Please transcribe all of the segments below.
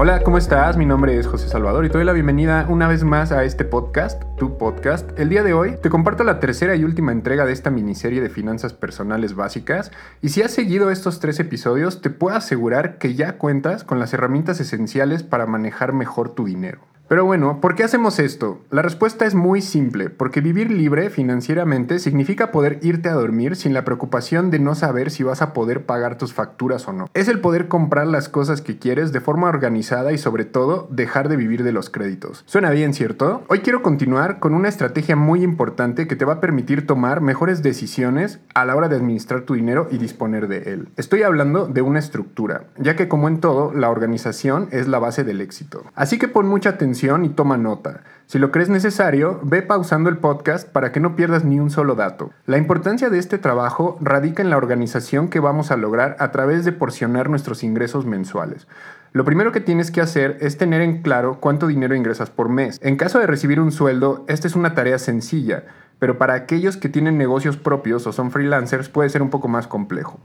Hola, ¿cómo estás? Mi nombre es José Salvador y te doy la bienvenida una vez más a este podcast, tu podcast. El día de hoy te comparto la tercera y última entrega de esta miniserie de finanzas personales básicas y si has seguido estos tres episodios te puedo asegurar que ya cuentas con las herramientas esenciales para manejar mejor tu dinero. Pero bueno, ¿por qué hacemos esto? La respuesta es muy simple, porque vivir libre financieramente significa poder irte a dormir sin la preocupación de no saber si vas a poder pagar tus facturas o no. Es el poder comprar las cosas que quieres de forma organizada y sobre todo dejar de vivir de los créditos. Suena bien, ¿cierto? Hoy quiero continuar con una estrategia muy importante que te va a permitir tomar mejores decisiones a la hora de administrar tu dinero y disponer de él. Estoy hablando de una estructura, ya que como en todo, la organización es la base del éxito. Así que pon mucha atención y toma nota. Si lo crees necesario, ve pausando el podcast para que no pierdas ni un solo dato. La importancia de este trabajo radica en la organización que vamos a lograr a través de porcionar nuestros ingresos mensuales. Lo primero que tienes que hacer es tener en claro cuánto dinero ingresas por mes. En caso de recibir un sueldo, esta es una tarea sencilla, pero para aquellos que tienen negocios propios o son freelancers puede ser un poco más complejo.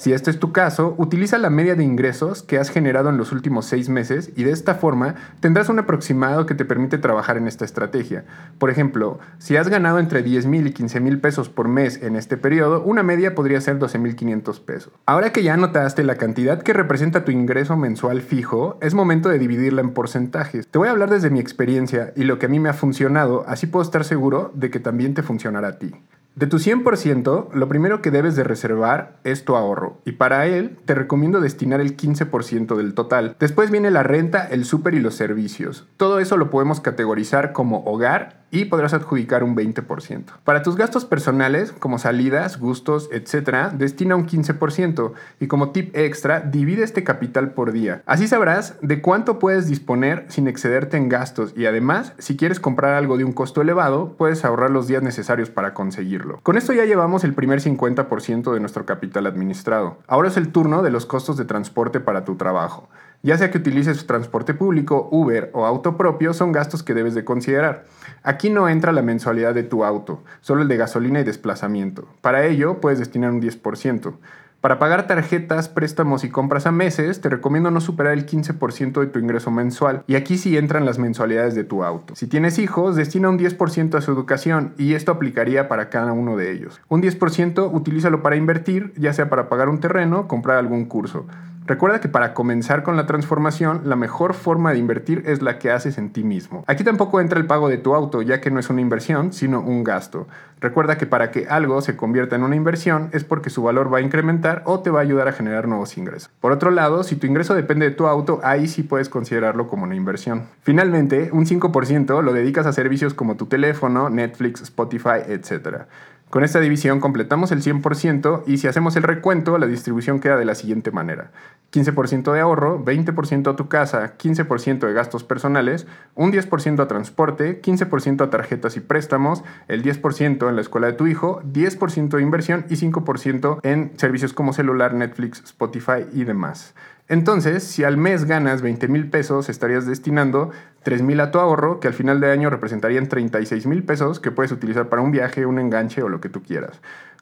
Si este es tu caso, utiliza la media de ingresos que has generado en los últimos seis meses y de esta forma tendrás un aproximado que te permite trabajar en esta estrategia. Por ejemplo, si has ganado entre 10 mil y 15 mil pesos por mes en este periodo, una media podría ser 12 mil 500 pesos. Ahora que ya anotaste la cantidad que representa tu ingreso mensual fijo, es momento de dividirla en porcentajes. Te voy a hablar desde mi experiencia y lo que a mí me ha funcionado, así puedo estar seguro de que también te funcionará a ti. De tu 100%, lo primero que debes de reservar es tu ahorro y para él te recomiendo destinar el 15% del total. Después viene la renta, el súper y los servicios. Todo eso lo podemos categorizar como hogar y podrás adjudicar un 20%. Para tus gastos personales, como salidas, gustos, etc., destina un 15% y como tip extra, divide este capital por día. Así sabrás de cuánto puedes disponer sin excederte en gastos y además, si quieres comprar algo de un costo elevado, puedes ahorrar los días necesarios para conseguirlo. Con esto ya llevamos el primer 50% de nuestro capital administrado. Ahora es el turno de los costos de transporte para tu trabajo. Ya sea que utilices transporte público, Uber o auto propio, son gastos que debes de considerar. Aquí no entra la mensualidad de tu auto, solo el de gasolina y desplazamiento. Para ello puedes destinar un 10%. Para pagar tarjetas, préstamos y compras a meses, te recomiendo no superar el 15% de tu ingreso mensual. Y aquí sí entran las mensualidades de tu auto. Si tienes hijos, destina un 10% a su educación y esto aplicaría para cada uno de ellos. Un 10% utilízalo para invertir, ya sea para pagar un terreno, comprar algún curso. Recuerda que para comenzar con la transformación, la mejor forma de invertir es la que haces en ti mismo. Aquí tampoco entra el pago de tu auto, ya que no es una inversión, sino un gasto. Recuerda que para que algo se convierta en una inversión es porque su valor va a incrementar o te va a ayudar a generar nuevos ingresos. Por otro lado, si tu ingreso depende de tu auto, ahí sí puedes considerarlo como una inversión. Finalmente, un 5% lo dedicas a servicios como tu teléfono, Netflix, Spotify, etc. Con esta división completamos el 100% y si hacemos el recuento, la distribución queda de la siguiente manera. 15% de ahorro, 20% a tu casa, 15% de gastos personales, un 10% a transporte, 15% a tarjetas y préstamos, el 10% en la escuela de tu hijo, 10% de inversión y 5% en servicios como celular, Netflix, Spotify y demás. Entonces, si al mes ganas 20 mil pesos, estarías destinando 3 mil a tu ahorro, que al final de año representarían 36 mil pesos que puedes utilizar para un viaje, un enganche o lo que tú quieras.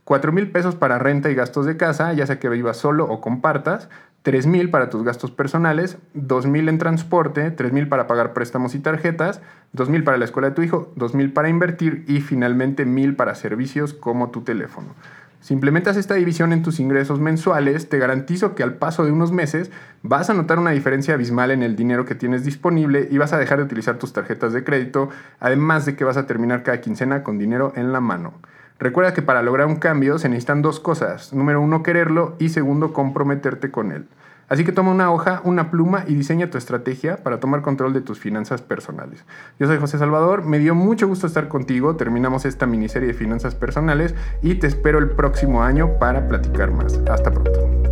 4 mil pesos para renta y gastos de casa, ya sea que vivas solo o compartas. 3 mil para tus gastos personales, 2 mil en transporte, 3 mil para pagar préstamos y tarjetas, 2 mil para la escuela de tu hijo, 2 mil para invertir y finalmente mil para servicios como tu teléfono. Si implementas esta división en tus ingresos mensuales, te garantizo que al paso de unos meses vas a notar una diferencia abismal en el dinero que tienes disponible y vas a dejar de utilizar tus tarjetas de crédito, además de que vas a terminar cada quincena con dinero en la mano. Recuerda que para lograr un cambio se necesitan dos cosas. Número uno, quererlo y segundo, comprometerte con él. Así que toma una hoja, una pluma y diseña tu estrategia para tomar control de tus finanzas personales. Yo soy José Salvador, me dio mucho gusto estar contigo, terminamos esta miniserie de finanzas personales y te espero el próximo año para platicar más. Hasta pronto.